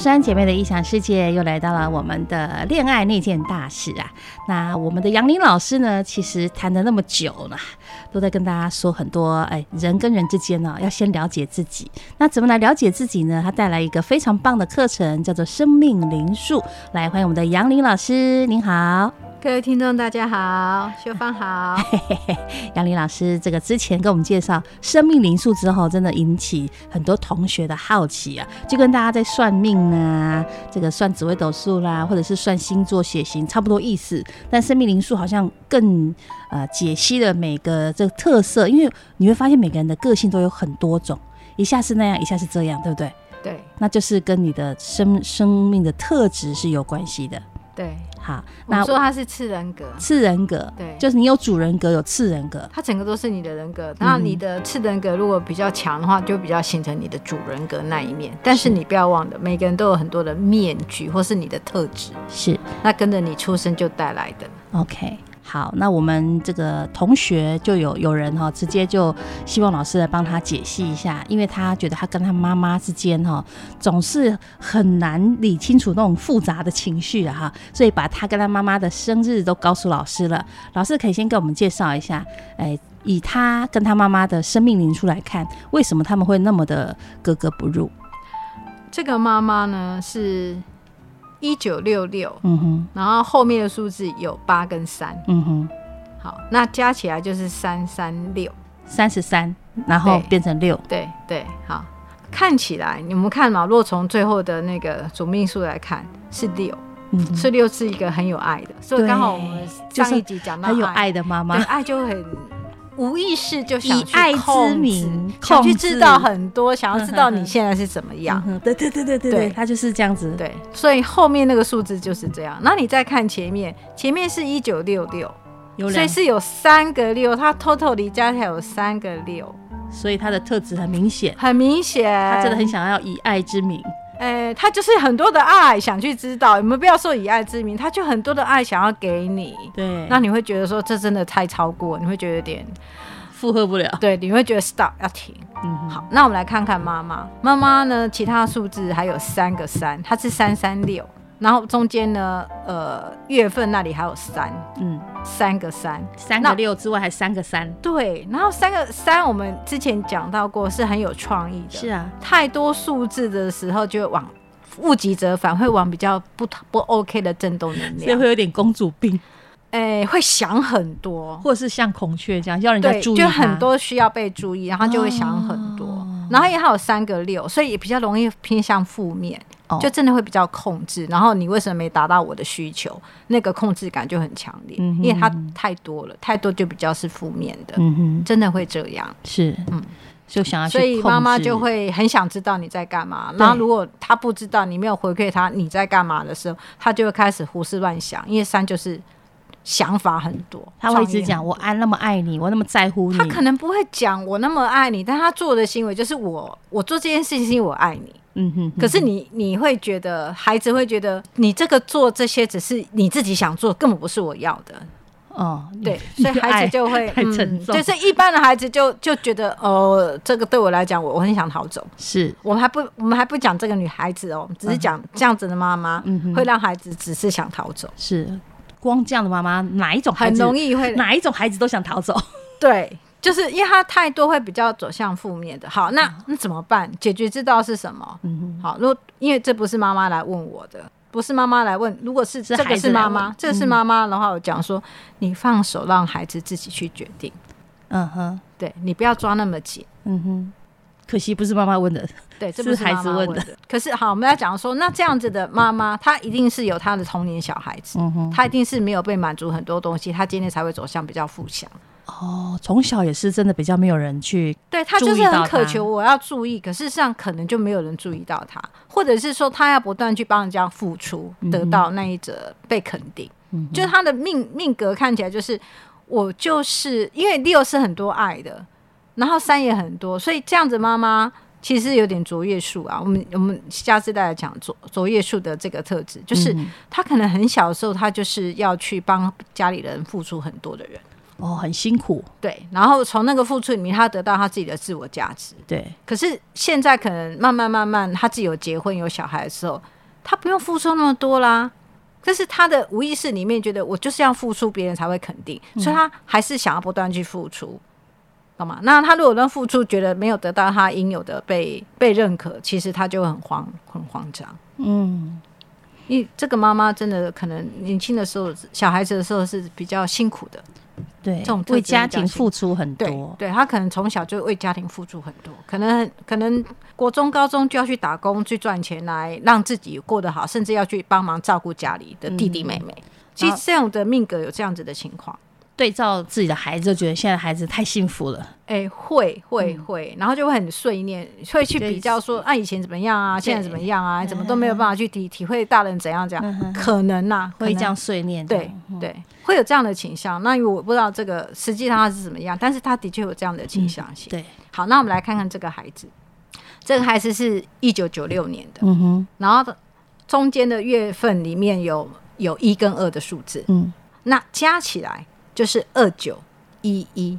三姐妹的异想世界又来到了我们的恋爱那件大事啊！那我们的杨林老师呢，其实谈了那么久了，都在跟大家说很多，哎，人跟人之间呢，要先了解自己。那怎么来了解自己呢？他带来一个非常棒的课程，叫做生命灵数。来，欢迎我们的杨林老师，您好。各位听众，大家好，秀芳好。杨林老师，这个之前跟我们介绍生命灵数之后，真的引起很多同学的好奇啊，就跟大家在算命啊，这个算紫微斗数啦，或者是算星座血型差不多意思。但生命灵数好像更呃解析了每个这个特色，因为你会发现每个人的个性都有很多种，一下是那样，一下是这样，对不对？对，那就是跟你的生生命的特质是有关系的。对。好，那说他是次人格，次人格，对，就是你有主人格，有次人格，他整个都是你的人格。那你的次人格如果比较强的话，就比较形成你的主人格那一面。但是你不要忘了，每个人都有很多的面具，或是你的特质，是那跟着你出生就带来的。OK。好，那我们这个同学就有有人哈，直接就希望老师来帮他解析一下，因为他觉得他跟他妈妈之间哈，总是很难理清楚那种复杂的情绪啊哈，所以把他跟他妈妈的生日都告诉老师了。老师可以先给我们介绍一下，哎，以他跟他妈妈的生命灵数来看，为什么他们会那么的格格不入？这个妈妈呢是。一九六六，嗯哼，然后后面的数字有八跟三，嗯哼，好，那加起来就是三三六，三十三，然后变成六，对对，好，看起来你们看嘛，若从最后的那个主命数来看是六，嗯，是六是一个很有爱的，所以刚好我们上一集讲到很有爱的妈妈，爱就很。无意识就想以爱之名，想去知道很多，想要知道你现在是怎么样。对对对对对对，他就是这样子。对，所以后面那个数字就是这样。那你再看前面，前面是一九六六，所以是有三个六，他 totally 加起来有三个六，所以他的特质很明显，很明显，他真的很想要以爱之名。哎、欸，他就是很多的爱想去知道，你们不要说以爱之名，他就很多的爱想要给你。对，那你会觉得说这真的太超过，你会觉得有点负荷不了。对，你会觉得 stop 要停。嗯，好，那我们来看看妈妈，妈妈呢，其他数字还有三个三，它是三三六。然后中间呢，呃，月份那里还有三，嗯，三个三，三个六之外还三个三，对。然后三个三，我们之前讲到过，是很有创意的。是啊，太多数字的时候，就往物极则反，会往比较不不 OK 的震动能量，所以会有点公主病。哎，会想很多，或者是像孔雀这样要人家注意，就很多需要被注意，然后就会想很多。哦、然后因为它有三个六，所以也比较容易偏向负面。就真的会比较控制，然后你为什么没达到我的需求？那个控制感就很强烈，嗯、因为它太多了，太多就比较是负面的，嗯，真的会这样，是，嗯，就想要去，所以妈妈就会很想知道你在干嘛。然后如果他不知道，你没有回馈他你在干嘛的时候，他就会开始胡思乱想，因为三就是想法很多，他会一直讲我爱那么爱你，我那么在乎你。他可能不会讲我那么爱你，但他做的行为就是我我做这件事情是因为我爱你。嗯哼，可是你你会觉得孩子会觉得你这个做这些只是你自己想做，根本不是我要的。哦，对，所以孩子就会太沉重，就是一般的孩子就就觉得哦，这个对我来讲，我我很想逃走。是我们还不我们还不讲这个女孩子哦，只是讲这样子的妈妈，嗯，会让孩子只是想逃走。是光这样的妈妈，哪一种很容易会哪一种孩子都想逃走？对。就是因为他太多会比较走向负面的。好，那那怎么办？解决之道是什么？嗯好，如果因为这不是妈妈来问我的，不是妈妈来问，如果是这个是妈妈，这个是妈妈的话，我讲说你放手让孩子自己去决定。嗯哼，对，你不要抓那么紧。嗯哼，可惜不是妈妈问的，对，这 不是孩子问的。可是好，我们要讲说，那这样子的妈妈，她一定是有她的童年小孩子，嗯哼，她一定是没有被满足很多东西，她今天才会走向比较负向。哦，从小也是真的比较没有人去，对，他就是很渴求我要注意，可是实上可能就没有人注意到他，或者是说他要不断去帮人家付出，得到那一则被肯定，嗯、就他的命命格看起来就是我就是因为六是很多爱的，然后三也很多，所以这样子妈妈其实有点卓越数啊。我们我们下次再来讲卓卓越数的这个特质，就是他可能很小的时候他就是要去帮家里人付出很多的人。哦，很辛苦。对，然后从那个付出里面，他得到他自己的自我价值。对，可是现在可能慢慢慢慢，他自己有结婚有小孩的时候，他不用付出那么多啦。可是他的无意识里面觉得，我就是要付出，别人才会肯定，嗯、所以他还是想要不断去付出，懂吗？那他如果能付出，觉得没有得到他应有的被被认可，其实他就很慌很慌张。嗯。因为这个妈妈真的可能年轻的时候，小孩子的时候是比较辛苦的，对，这种为家庭付出很多，对，对他可能从小就为家庭付出很多，可能可能国中、高中就要去打工去赚钱来让自己过得好，甚至要去帮忙照顾家里的弟弟妹妹。嗯、其实这样的命格有这样子的情况。对照自己的孩子，就觉得现在孩子太幸福了。哎、欸，会会会，然后就会很碎念，会去比较说啊，以前怎么样啊，现在怎么样啊，怎么都没有办法去体体会大人怎样怎样，嗯、可能呐、啊，会这样碎念。对对，会有这样的倾向。那我不知道这个实际上他是怎么样，但是他的确有这样的倾向性。嗯、对，好，那我们来看看这个孩子，这个孩子是一九九六年的，嗯哼，然后中间的月份里面有有一跟二的数字，嗯，那加起来。就是二九一一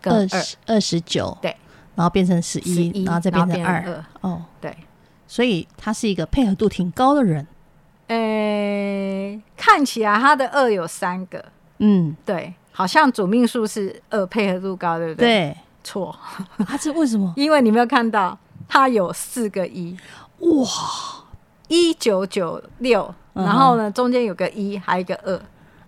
跟二二。十九对，然后变成十一，然后再变成二。哦，对，所以他是一个配合度挺高的人。诶、欸，看起来他的二有三个，嗯，对，好像主命数是二，配合度高，对不对？对，错，他是为什么？因为你没有看到他有四个一，哇，一九九六，然后呢，中间有个一，还有一个二。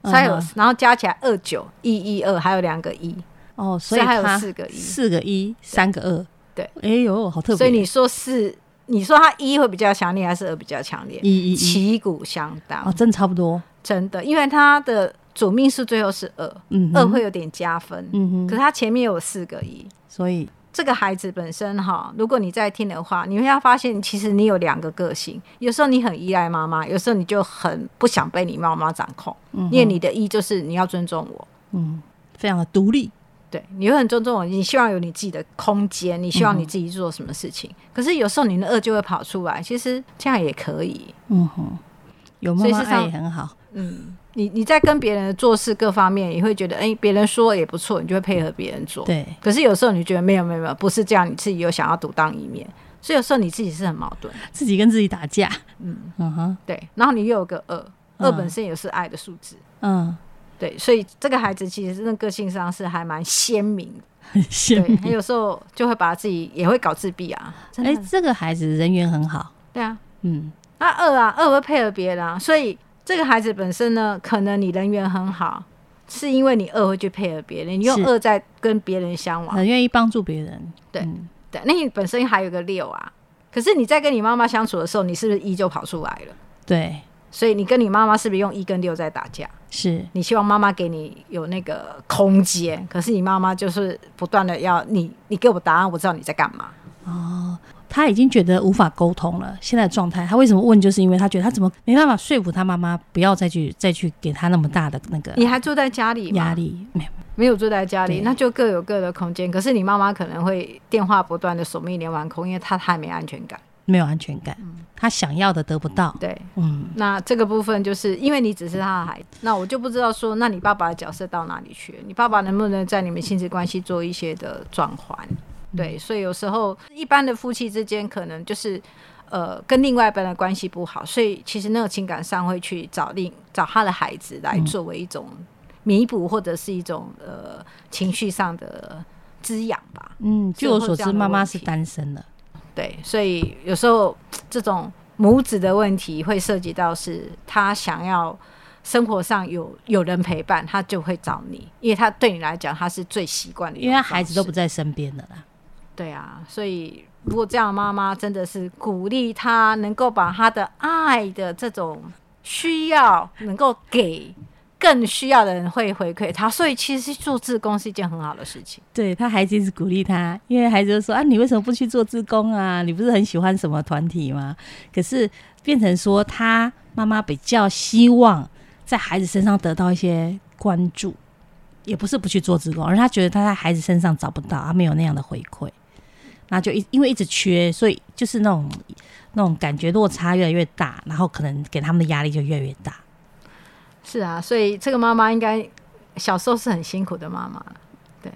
才有，然后加起来二九一一二，还有两个一。哦，所以还有四个一，四个一，三个二，对，哎呦，好特别。所以你说是，你说它一会比较强烈，还是二比较强烈？一一旗鼓相当。哦，真差不多，真的，因为它的主命数最后是二，嗯，二会有点加分，嗯哼，可是它前面有四个一，所以。这个孩子本身哈，如果你在听的话，你会要发现，其实你有两个个性。有时候你很依赖妈妈，有时候你就很不想被你妈妈掌控。嗯，因为你的一就是你要尊重我，嗯，非常的独立。对，你会很尊重我，你希望有你自己的空间，你希望你自己做什么事情。嗯、可是有时候你的二就会跑出来，其实这样也可以。嗯哼，有妈妈爱也很好。嗯。你你在跟别人做事各方面也会觉得，哎、欸，别人说也不错，你就会配合别人做。对。可是有时候你觉得没有没有没有，不是这样，你自己又想要独当一面，所以有时候你自己是很矛盾，自己跟自己打架。嗯嗯哼，对。然后你又有个二，二本身也是爱的数字。嗯，对。所以这个孩子其实真的个性上是还蛮鲜明，很鲜明。他有时候就会把自己也会搞自闭啊。哎、欸，这个孩子人缘很好。对啊，嗯。那二啊，二会配合别人啊，所以。这个孩子本身呢，可能你人缘很好，是因为你二会去配合别人，你用二在跟别人相往，很愿意帮助别人。对、嗯、对，那你本身还有个六啊，可是你在跟你妈妈相处的时候，你是不是一就跑出来了？对，所以你跟你妈妈是不是用一跟六在打架？是你希望妈妈给你有那个空间，可是你妈妈就是不断的要你，你给我答案，我知道你在干嘛。哦。他已经觉得无法沟通了，现在状态，他为什么问？就是因为他觉得他怎么没办法说服他妈妈不要再去再去给他那么大的那个。你还住在家里吗？压力没有没有住在家里，那就各有各的空间。可是你妈妈可能会电话不断的锁密连环空，因为她太没安全感，没有安全感，他、嗯、想要的得不到。对，嗯，那这个部分就是因为你只是他的孩子，那我就不知道说，那你爸爸的角色到哪里去了？你爸爸能不能在你们亲子关系做一些的转换？对，所以有时候一般的夫妻之间可能就是，呃，跟另外一半的关系不好，所以其实那个情感上会去找另找他的孩子来作为一种弥补或者是一种呃情绪上的滋养吧。嗯，据我所知，妈妈是单身的。对，所以有时候这种母子的问题会涉及到是他想要生活上有有人陪伴，他就会找你，因为他对你来讲他是最习惯的，因为他孩子都不在身边的啦。对啊，所以如果这样，妈妈真的是鼓励他能够把他的爱的这种需要能够给更需要的人，会回馈他。所以其实做志工是一件很好的事情。对，他孩子一直鼓励他，因为孩子就说啊，你为什么不去做志工啊？你不是很喜欢什么团体吗？可是变成说他妈妈比较希望在孩子身上得到一些关注，也不是不去做志工，而他觉得他在孩子身上找不到，他没有那样的回馈。那就一因为一直缺，所以就是那种那种感觉落差越来越大，然后可能给他们的压力就越来越大。是啊，所以这个妈妈应该小时候是很辛苦的妈妈。对，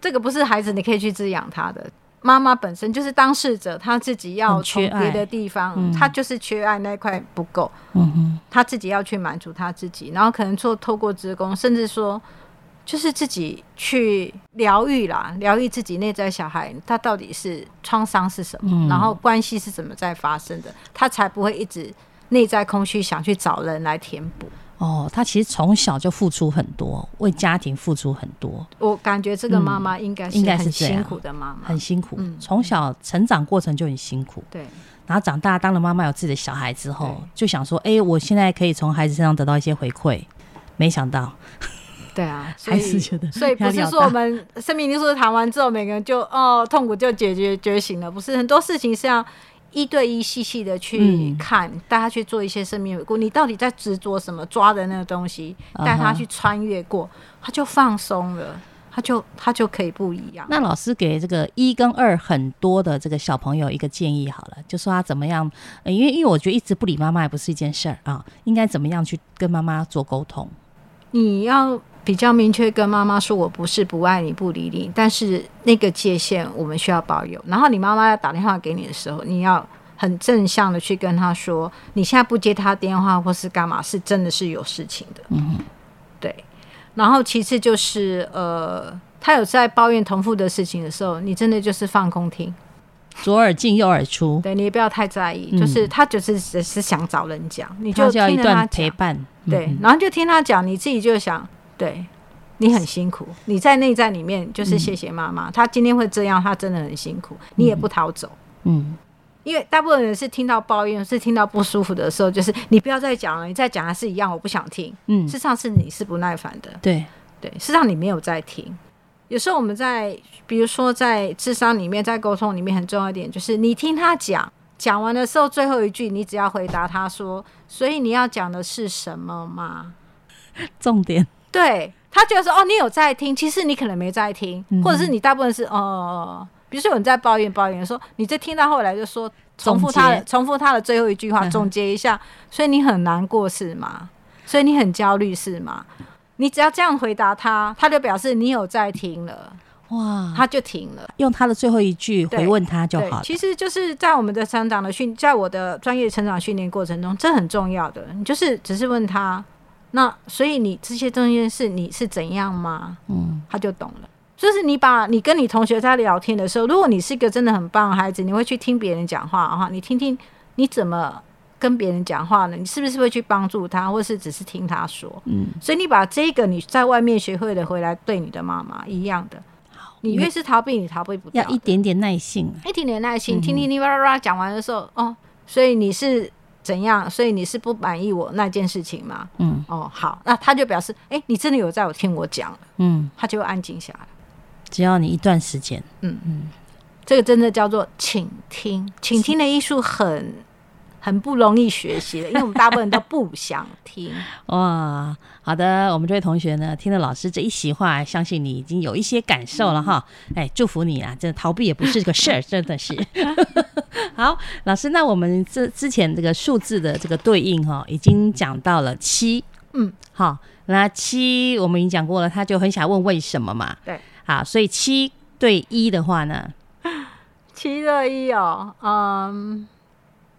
这个不是孩子你可以去滋养他的。妈妈本身就是当事者，她自己要从别的地方，她就是缺爱那块不够，嗯哼，她自己要去满足她自己，然后可能做透过职工，甚至说就是自己去疗愈啦，疗愈自己内在小孩，他到底是创伤是什么，嗯、然后关系是怎么在发生的，他才不会一直内在空虚，想去找人来填补。哦，他其实从小就付出很多，为家庭付出很多。我感觉这个妈妈应该是很辛苦的妈妈，很辛苦。从小成长过程就很辛苦。对。然后长大当了妈妈，有自己的小孩之后，就想说：“哎，我现在可以从孩子身上得到一些回馈。”没想到。对啊，还是觉得。所以不是说我们生命灵数谈完之后，每个人就哦痛苦就解决觉醒了，不是很多事情是要。一对一细细的去看，带、嗯、他去做一些生命回顾。你到底在执着什么？抓的那个东西，带他去穿越过，嗯、他就放松了，他就他就可以不一样。那老师给这个一跟二很多的这个小朋友一个建议好了，就说他怎么样？呃、因为因为我觉得一直不理妈妈也不是一件事儿啊，应该怎么样去跟妈妈做沟通？你要。比较明确跟妈妈说，我不是不爱你、不理你，但是那个界限我们需要保有。然后你妈妈要打电话给你的时候，你要很正向的去跟她说，你现在不接她电话或是干嘛，是真的是有事情的。嗯，对。然后其次就是，呃，他有在抱怨同父的事情的时候，你真的就是放空听，左耳进右耳出。对，你也不要太在意，嗯、就是他就是只是想找人讲，你就听段陪伴。嗯、对，然后就听他讲，你自己就想。对，你很辛苦，你在内在里面就是谢谢妈妈，她、嗯、今天会这样，她真的很辛苦，你也不逃走，嗯，因为大部分人是听到抱怨，是听到不舒服的时候，就是你不要再讲了，你再讲还是一样，我不想听，嗯，事实上是你是不耐烦的，对。对，事实上你没有在听，有时候我们在，比如说在智商里面，在沟通里面很重要一点，就是你听他讲，讲完的时候最后一句，你只要回答他说，所以你要讲的是什么吗？重点。对，他觉得说哦，你有在听，其实你可能没在听，嗯、或者是你大部分是哦、呃，比如说有人在抱怨抱怨说，你在听到后来就说重复他的重复他的最后一句话，总结一下，所以你很难过是吗？所以你很焦虑是吗？你只要这样回答他，他就表示你有在听了，哇，他就停了，用他的最后一句回问他就好了。其实就是在我们的成长的训，在我的专业成长训练过程中，这很重要的，你就是只是问他。那所以你这些东西是你是怎样吗？嗯，他就懂了。就是你把你跟你同学在聊天的时候，如果你是一个真的很棒的孩子，你会去听别人讲话的话，你听听你怎么跟别人讲话呢？你是不是会去帮助他，或是只是听他说？嗯，所以你把这个你在外面学会的回来对你的妈妈一样的。好，你越是逃避，你逃避不掉。要一点点耐性，一点点耐心，听听你哇哇哇讲完的时候，哦，所以你是。怎样？所以你是不满意我那件事情吗？嗯，哦，好，那他就表示，哎、欸，你真的有在我听我讲，嗯，他就会安静下来。只要你一段时间，嗯嗯，这个真的叫做倾听，倾听的艺术很。很不容易学习的，因为我们大部分人都不想听。哇，好的，我们这位同学呢，听了老师这一席话，相信你已经有一些感受了哈。哎、嗯，祝福你啊！这逃避也不是个事儿，真的是。好，老师，那我们这之前这个数字的这个对应哈，已经讲到了七。嗯，好，那七我们已经讲过了，他就很想问为什么嘛。对，好，所以七对一的话呢，七对一哦，嗯。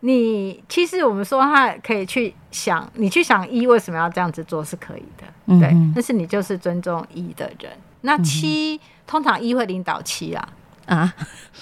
你其实我们说他可以去想，你去想一为什么要这样子做是可以的，嗯、对。但是你就是尊重一的人。那七、嗯、通常一会领导七啊啊，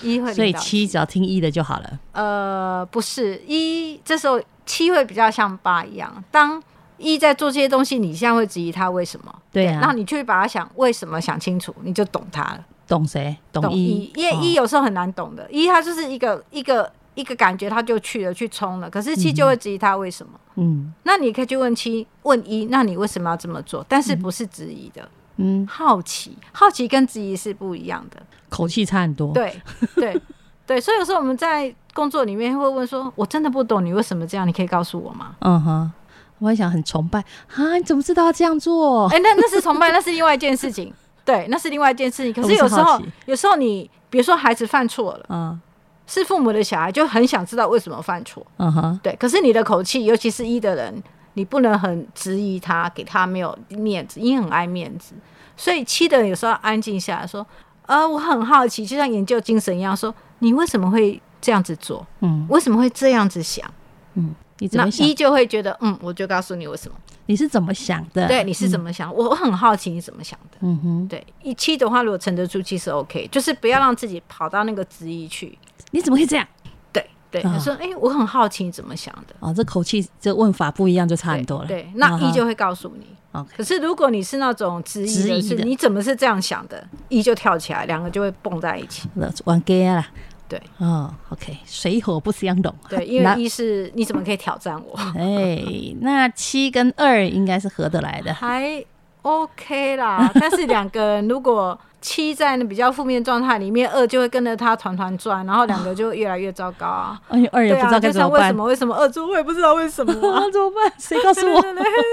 一会 所以七只要听一的就好了。呃，不是一，这时候七会比较像八一样。当一在做这些东西，你现在会质疑他为什么？对啊。然后你去把他想为什么想清楚，你就懂他了。懂谁？懂一。因为一有时候很难懂的，一他就是一个一个。一个感觉他就去了，去冲了。可是七就会质疑他为什么？嗯，那你可以去问七，问一，那你为什么要这么做？但是不是质疑的？嗯，好奇，好奇跟质疑是不一样的，口气差很多。对，对，对。所以有时候我们在工作里面会问说：“我真的不懂你为什么这样，你可以告诉我吗？”嗯哼，我还想很崇拜啊，你怎么知道要这样做？哎、欸，那那是崇拜，那是另外一件事情。对，那是另外一件事情。可是有时候，有时候你比如说孩子犯错了，嗯。是父母的小孩就很想知道为什么犯错，嗯哼、uh，huh. 对。可是你的口气，尤其是一的人，你不能很质疑他，给他没有面子，因为很爱面子。所以七的人有时候安静下来说：“呃，我很好奇，就像研究精神一样，说你为什么会这样子做？嗯，为什么会这样子想？嗯，你怎么想？那一就会觉得，嗯，我就告诉你为什么。你是怎么想的？对，你是怎么想？嗯、我很好奇你怎么想的。嗯哼，对，一七的话，如果沉得住气是 OK，就是不要让自己跑到那个质疑去。你怎么会这样？”对对，他说：“哎、欸，我很好奇你怎么想的。”哦，这口气、这问法不一样，就差很多了。对，对那一就会告诉你。哦、可是如果你是那种质疑的，是你怎么是这样想的？一就跳起来，两个就会蹦在一起。玩 gay 啊？对，哦，OK，水火不相容。对，因为一是你怎么可以挑战我？哎，那七跟二应该是合得来的，还 OK 啦。但是两个人如果。七在那比较负面状态里面，二就会跟着他团团转，然后两个就越来越糟糕啊！哎呦，二也不知道该怎么办。为什么？为什么二就？我也不知道为什么 啊？怎么办？谁告诉我？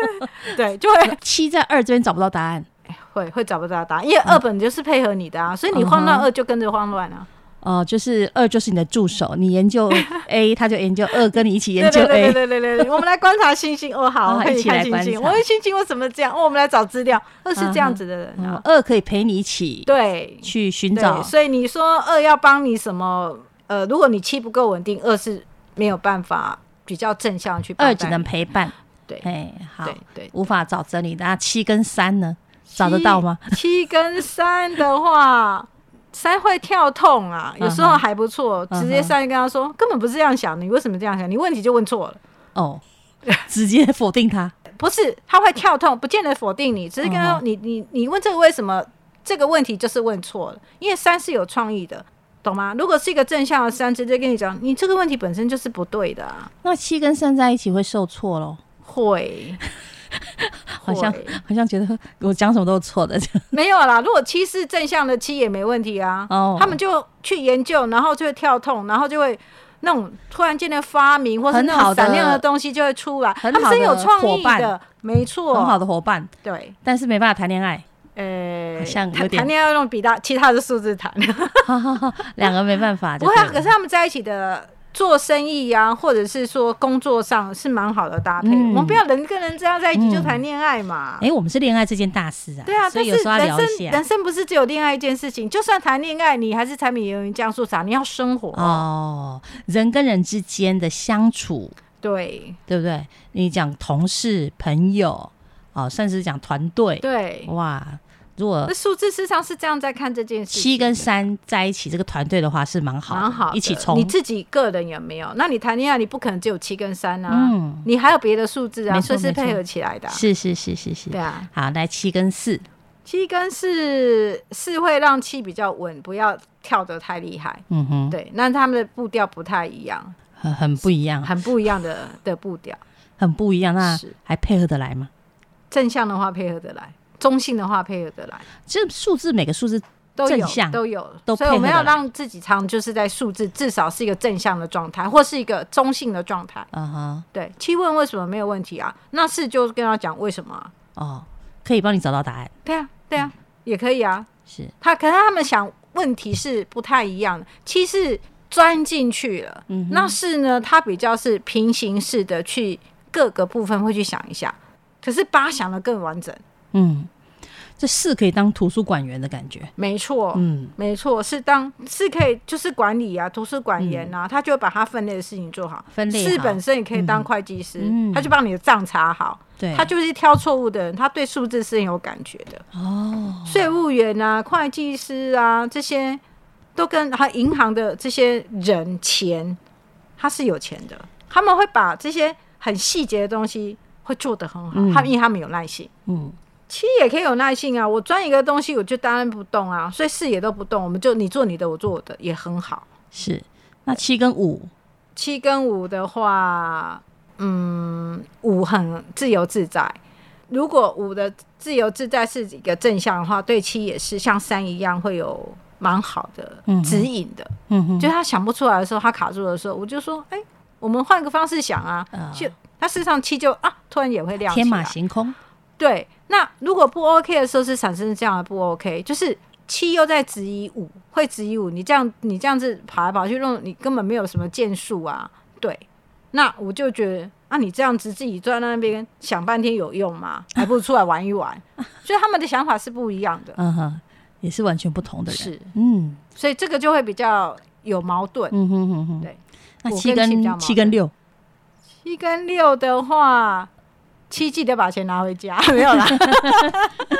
对，就会七在二这边找不到答案，会会找不到答案，因为二本就是配合你的啊，所以你慌乱，二就跟着慌乱啊。哦，就是二就是你的助手，你研究 A，他就研究二，跟你一起研究 A。对对对对对，我们来观察星星。哦，好，一起来观察。我的星星为什么这样？哦，我们来找资料。二是这样子的人啊，二可以陪你一起对去寻找。所以你说二要帮你什么？呃，如果你七不够稳定，二是没有办法比较正向去。二只能陪伴。对，哎，好，对，无法找真理。那七跟三呢？找得到吗？七跟三的话。三会跳痛啊，有时候还不错。直接上去跟他说，根本不是这样想的，你为什么这样想？你问题就问错了。哦，直接否定他？不是，他会跳痛，不见得否定你，只是跟他说，你你你问这个为什么？这个问题就是问错了，因为三是有创意的，懂吗？如果是一个正向的三，直接跟你讲，你这个问题本身就是不对的啊。那七跟三在一起会受挫咯？会。好像好像觉得我讲什么都是错的，没有啦。如果七是正向的七也没问题啊。哦，他们就去研究，然后就会跳痛，然后就会那种突然间的发明，或是那种闪亮的东西就会出来。他们是有创意的，没错，很好的伙伴。对，但是没办法谈恋爱。呃，好像谈谈恋爱要用比大其他的数字谈，两个没办法。不会啊，可是他们在一起的。做生意呀、啊，或者是说工作上是蛮好的搭配。嗯、我们不要人跟人这样在一起就谈恋爱嘛。哎、嗯欸，我们是恋爱这件大事啊。对啊，所以有时候要聊一下。人生不是只有恋爱一件事情，就算谈恋爱，你还是柴米油盐酱醋茶，你要生活哦。人跟人之间的相处，对对不对？你讲同事、朋友，哦，甚至讲团队，对，哇。如果那数字事实上是这样在看这件事，七跟三在一起这个团队的话是蛮好，蛮好，一起冲。你自己个人有没有？那你谈恋爱你不可能只有七跟三啊，嗯，你还有别的数字啊，算是配合起来的。是是是是是，对啊。好，来七跟四，七跟四是会让七比较稳，不要跳得太厉害。嗯哼，对，那他们的步调不太一样，很很不一样，很不一样的的步调，很不一样。那还配合得来吗？正向的话配合得来。中性的话配合得来，其实数字每个数字都有都有，所以我们要让自己常就是在数字至少是一个正向的状态，或是一个中性的状态。嗯哼，对。七问为什么没有问题啊？那是就跟他讲为什么啊？哦，可以帮你找到答案。对啊，对啊，也可以啊。是他，可是他们想问题是不太一样的。七是钻进去了，嗯，那是呢，他比较是平行式的去各个部分会去想一下，可是八想的更完整。嗯。这四可以当图书馆员的感觉，没错，嗯，没错，是当是可以就是管理啊，图书馆员啊，嗯、他就会把他分类的事情做好。分类是本身也可以当会计师，嗯、他就帮你的账查好。对，他就是挑错误的人，他对数字是很有感觉的。哦，税务员啊，会计师啊，这些都跟他银行的这些人钱，他是有钱的，他们会把这些很细节的东西会做得很好，他、嗯、因为他们有耐心，嗯。七也可以有耐性啊，我钻一个东西，我就当然不动啊，所以四也都不动，我们就你做你的，我做我的，也很好。是，那七跟五，七跟五的话，嗯，五很自由自在。如果五的自由自在是一个正向的话，对七也是像三一样会有蛮好的指引的。嗯哼，就他想不出来的时候，他卡住的时候，我就说，哎、欸，我们换个方式想啊，呃、就他事实上七就啊，突然也会亮天马行空。对，那如果不 OK 的时候是产生这样的不 OK，就是七又在质疑五，会质疑五，你这样你这样子跑来跑去弄，你根本没有什么建树啊。对，那我就觉得啊，你这样子自己坐在那边想半天有用吗？还不如出来玩一玩。所以他们的想法是不一样的，嗯哼，也是完全不同的人。是，嗯，所以这个就会比较有矛盾。嗯哼哼哼，对。那七跟七跟六，七跟六的话。七记得把钱拿回家，没有啦。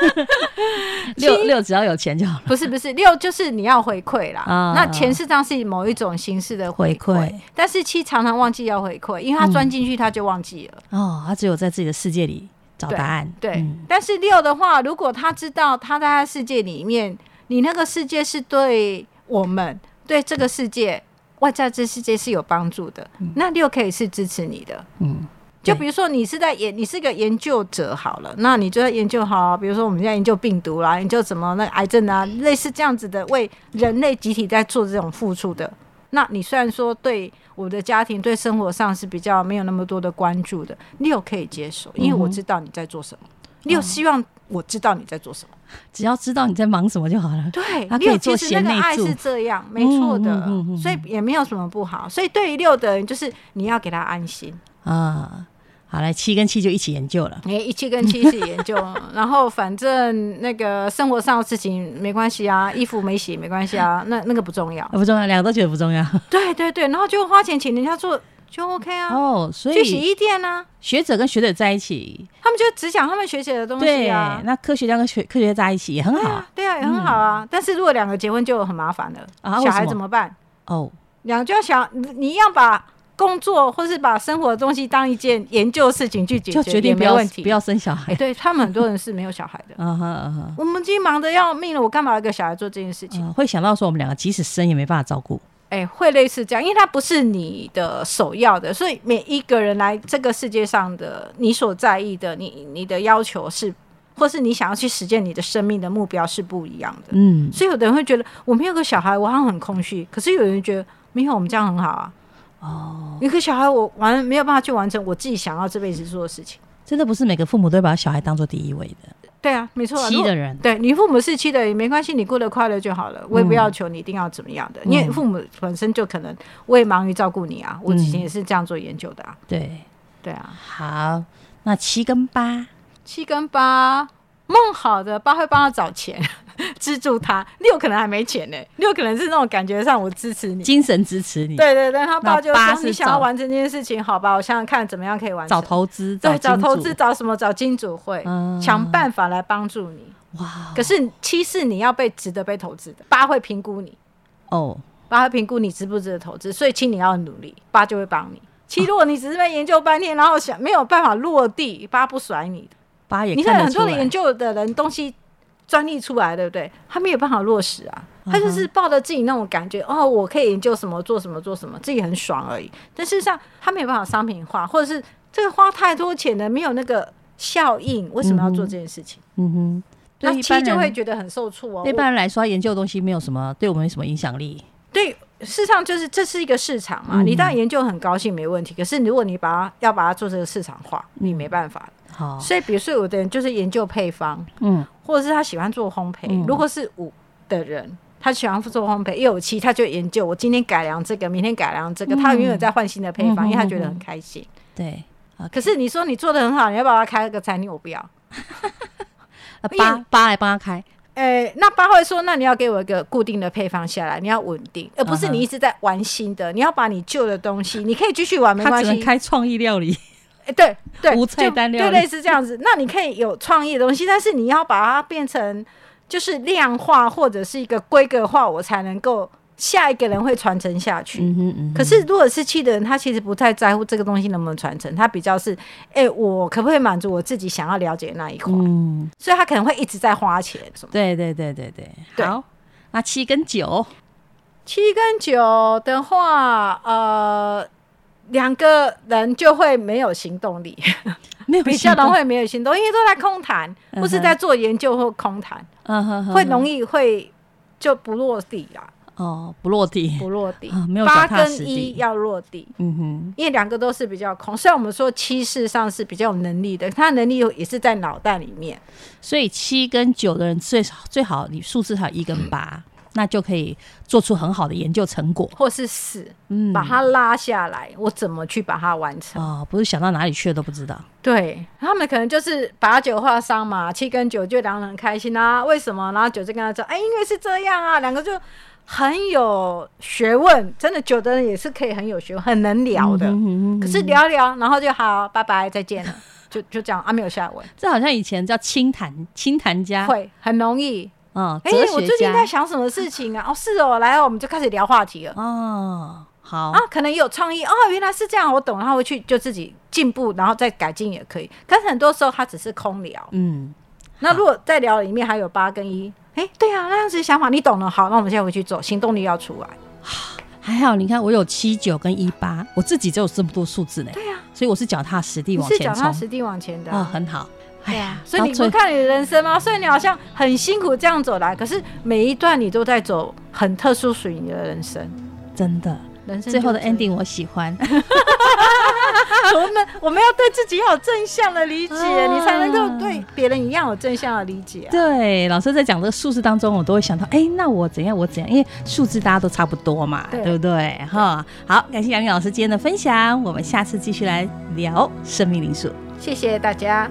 六六只要有钱就好了。不是不是，六就是你要回馈啦。啊、那钱实际上是某一种形式的回馈，但是七常常忘记要回馈，因为他钻进去他就忘记了。嗯、哦，他只有在自己的世界里找答案。对，但是六的话，如果他知道他在他世界里面，你那个世界是对我们对这个世界外在这世界是有帮助的，嗯、那六可以是支持你的。嗯。就比如说，你是在研，你是个研究者好了，那你就在研究好，比如说我们现在研究病毒啦，研究什么那个癌症啊，类似这样子的，为人类集体在做这种付出的。那你虽然说对我的家庭、对生活上是比较没有那么多的关注的，六可以接受，因为我知道你在做什么。六希望我知道你在做什么，只要知道你在忙什么就好了。对，他可以做贤内助。六其实那个爱是这样，没错的，所以也没有什么不好。所以对于六的人，就是你要给他安心啊。好，来七跟七就一起研究了。哎、欸，一七跟七一起研究，然后反正那个生活上的事情没关系啊，衣服没洗没关系啊，那那个不重要，不重要，两个都觉得不重要。对对对，然后就花钱请人家做就 OK 啊。哦，所以去洗衣店啊，学者跟学者在一起，他们就只讲他们学姐的东西啊。那科学家跟学科学家在一起也很好啊，对啊，也很好啊。嗯、但是如果两个结婚就很麻烦了，啊、小孩怎么办？哦，两个就要想，你一样把。工作或是把生活的东西当一件研究事情去解决，就决定没问题，不要生小孩。欸、对他们很多人是没有小孩的。嗯哼嗯哼，我们已经忙得要命了，我干嘛要给小孩做这件事情？嗯、会想到说我们两个即使生也没办法照顾。哎、欸，会类似这样，因为它不是你的首要的，所以每一个人来这个世界上的，你所在意的，你你的要求是，或是你想要去实践你的生命的目标是不一样的。嗯，所以有的人会觉得我没有个小孩，我好像很空虚。可是有人觉得没有，我们这样很好啊。哦，一个小孩我完没有办法去完成我自己想要这辈子做的事情，真的不是每个父母都会把小孩当做第一位的。对啊，没错，七的人，对你父母是七的也没关系，你过得快乐就好了。我也不要求你一定要怎么样的，因为父母本身就可能我也忙于照顾你啊。我之前也是这样做研究的啊。对，对啊。好，那七跟八，七跟八，梦好的八会帮他找钱。资助他，六可能还没钱呢。六可能是那种感觉上，我支持你，精神支持你。对对对，他爸就说你想要完成这件事情，好吧？我想想看怎么样可以完成。找投资，对，找投资，找什么？找金主会，想、嗯、办法来帮助你。哇！可是七是你要被值得被投资的，八会评估你。哦，八会评估你值不值得投资，所以七你要努力，八就会帮你。七如果你只是在研究半天，然后想没有办法落地，八不甩你的。八也，你看很多的研究的人东西。专利出来，对不对？他没有办法落实啊，他就是抱着自己那种感觉，哦，我可以研究什么，做什么，做什么，自己很爽而已。但事实上，他没有办法商品化，或者是这个花太多钱的，没有那个效应，为什么要做这件事情？嗯哼，那七就会觉得很受挫哦。一般人来说，研究的东西没有什么对我们没什么影响力。对，事实上就是这是一个市场嘛，你当然研究很高兴没问题。可是如果你把它要把它做这个市场化，你没办法。好，所以比如说有的人就是研究配方，嗯。或者是他喜欢做烘焙，嗯、如果是五的人，他喜欢做烘焙，一有七，他就研究我今天改良这个，明天改良这个，嗯、他永远在换新的配方，嗯、因为他觉得很开心。对，可是你说你做的很好，你要不要开个餐厅？我不要。八八来帮他开，哎、欸，那八会说，那你要给我一个固定的配方下来，你要稳定，而不是你一直在玩新的。你要把你旧的东西，你可以继续玩，没关系。开创意料理。哎，对对，无菜单料对类似这样子。那你可以有创意的东西，但是你要把它变成就是量化或者是一个规格化，我才能够下一个人会传承下去。嗯哼嗯哼。可是如果是七的人，他其实不太在乎这个东西能不能传承，他比较是，哎，我可不可以满足我自己想要了解的那一块？嗯。所以他可能会一直在花钱。对对对对对。好，那七跟九，七跟九的话，呃。两个人就会没有行动力，没有比较容易没有行动，因为都在空谈，或是在做研究或空谈，会容易会就不落地啊。哦，不落地，不落地，没有八跟一要落地。嗯哼，因为两个都是比较空，虽然我们说七事实上是比较有能力的，他能力也是在脑袋里面。所以七跟九的人最少最好你数字还有一跟八。那就可以做出很好的研究成果，或是死，嗯，把它拉下来，我怎么去把它完成？哦，不是想到哪里去了都不知道。对，他们可能就是把酒话伤嘛，七跟九就两个人很开心啊，为什么？然后九就跟他说，哎，因为是这样啊，两个就很有学问，真的酒的人也是可以很有学问，很能聊的。嗯哼嗯哼嗯哼，可是聊聊，然后就好，拜拜，再见了，就就这样啊，没有下文。这好像以前叫清谈，清谈家会很容易。嗯，哎、欸，我最近在想什么事情啊？哦，是哦，来哦，我们就开始聊话题了。哦，好啊，可能有创意哦，原来是这样，我懂，然后回去就自己进步，然后再改进也可以。可是很多时候他只是空聊。嗯，那如果在聊里面还有八跟一，哎、欸，对啊，那样子想法你懂了。好，那我们现在回去做，行动力要出来。还好，你看我有七九跟一八，我自己就有这么多数字呢。对呀、啊，所以我是脚踏实地往前冲，是脚踏实地往前的、啊。哦，很好。对呀，所以你不看你的人生吗？所以你好像很辛苦这样走来，可是每一段你都在走很特殊属于你的人生，真的。人生最后的 ending 我喜欢。我们我们要对自己要有正向的理解，你才能够对别人一样有正向的理解。对，老师在讲这个数字当中，我都会想到，哎，那我怎样？我怎样？因为数字大家都差不多嘛，对不对？哈，好，感谢杨敏老师今天的分享，我们下次继续来聊生命灵数。谢谢大家。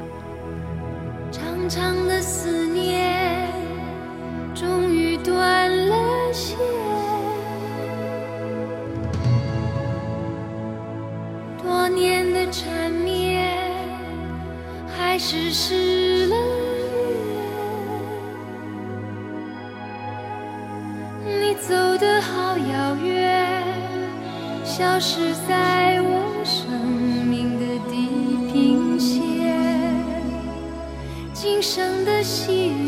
长长的思念终于断了线，缠绵还是失了联。你走得好遥远，消失在我生命的地平线。今生的喜与